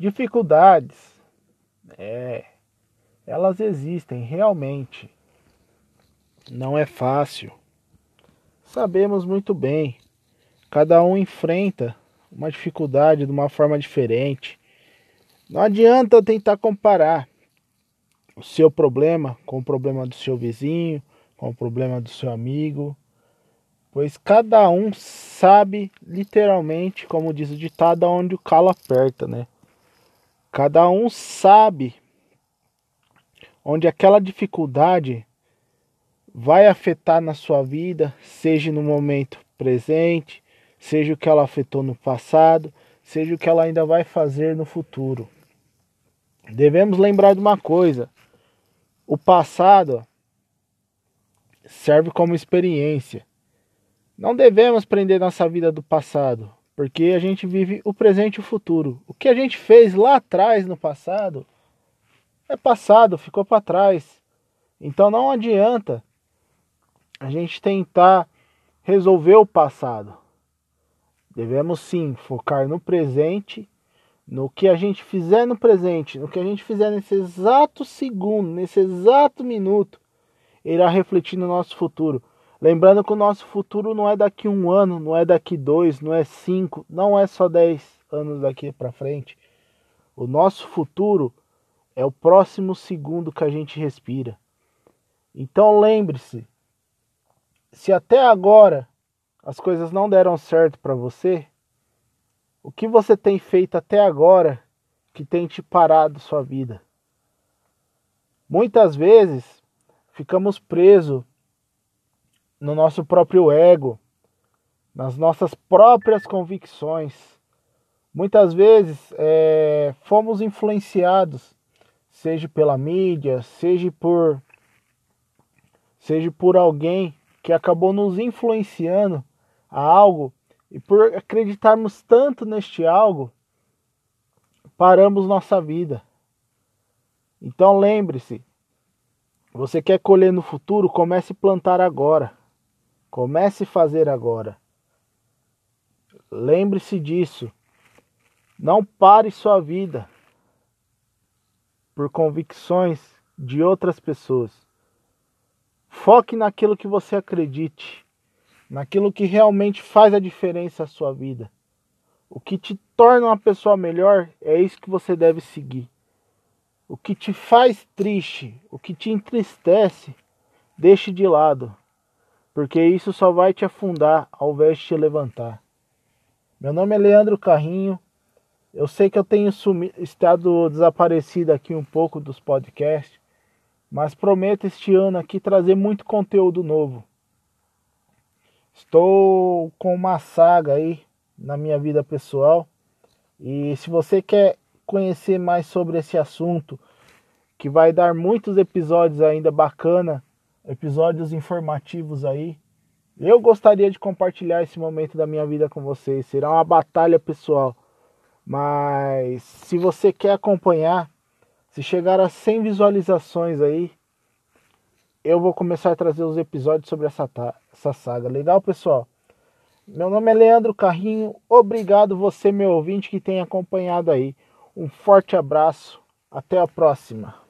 Dificuldades, é, elas existem realmente. Não é fácil. Sabemos muito bem. Cada um enfrenta uma dificuldade de uma forma diferente. Não adianta tentar comparar o seu problema com o problema do seu vizinho, com o problema do seu amigo, pois cada um sabe literalmente, como diz o ditado, onde o calo aperta, né? Cada um sabe onde aquela dificuldade vai afetar na sua vida, seja no momento presente, seja o que ela afetou no passado, seja o que ela ainda vai fazer no futuro. Devemos lembrar de uma coisa: o passado serve como experiência. Não devemos prender nossa vida do passado, porque a gente vive o presente e o futuro. O que a gente fez lá atrás no passado é passado, ficou para trás. Então não adianta a gente tentar resolver o passado. Devemos sim focar no presente, no que a gente fizer no presente, no que a gente fizer nesse exato segundo, nesse exato minuto, irá refletir no nosso futuro. Lembrando que o nosso futuro não é daqui um ano, não é daqui dois, não é cinco, não é só dez anos daqui para frente. O nosso futuro é o próximo segundo que a gente respira. Então lembre-se, se até agora as coisas não deram certo para você, o que você tem feito até agora que tem te parado sua vida? Muitas vezes ficamos presos no nosso próprio ego, nas nossas próprias convicções. Muitas vezes é, fomos influenciados, seja pela mídia, seja por, seja por alguém que acabou nos influenciando a algo e por acreditarmos tanto neste algo, paramos nossa vida. Então lembre-se, você quer colher no futuro, comece a plantar agora. Comece a fazer agora. Lembre-se disso. Não pare sua vida por convicções de outras pessoas. Foque naquilo que você acredite, naquilo que realmente faz a diferença na sua vida. O que te torna uma pessoa melhor é isso que você deve seguir. O que te faz triste, o que te entristece, deixe de lado porque isso só vai te afundar ao invés de te levantar. Meu nome é Leandro Carrinho. Eu sei que eu tenho estado desaparecido aqui um pouco dos podcasts, mas prometo este ano aqui trazer muito conteúdo novo. Estou com uma saga aí na minha vida pessoal e se você quer conhecer mais sobre esse assunto, que vai dar muitos episódios ainda bacana episódios informativos aí. Eu gostaria de compartilhar esse momento da minha vida com vocês. Será uma batalha pessoal. Mas se você quer acompanhar, se chegar a 100 visualizações aí, eu vou começar a trazer os episódios sobre essa, essa saga. Legal, pessoal? Meu nome é Leandro Carrinho. Obrigado você, meu ouvinte, que tem acompanhado aí. Um forte abraço. Até a próxima.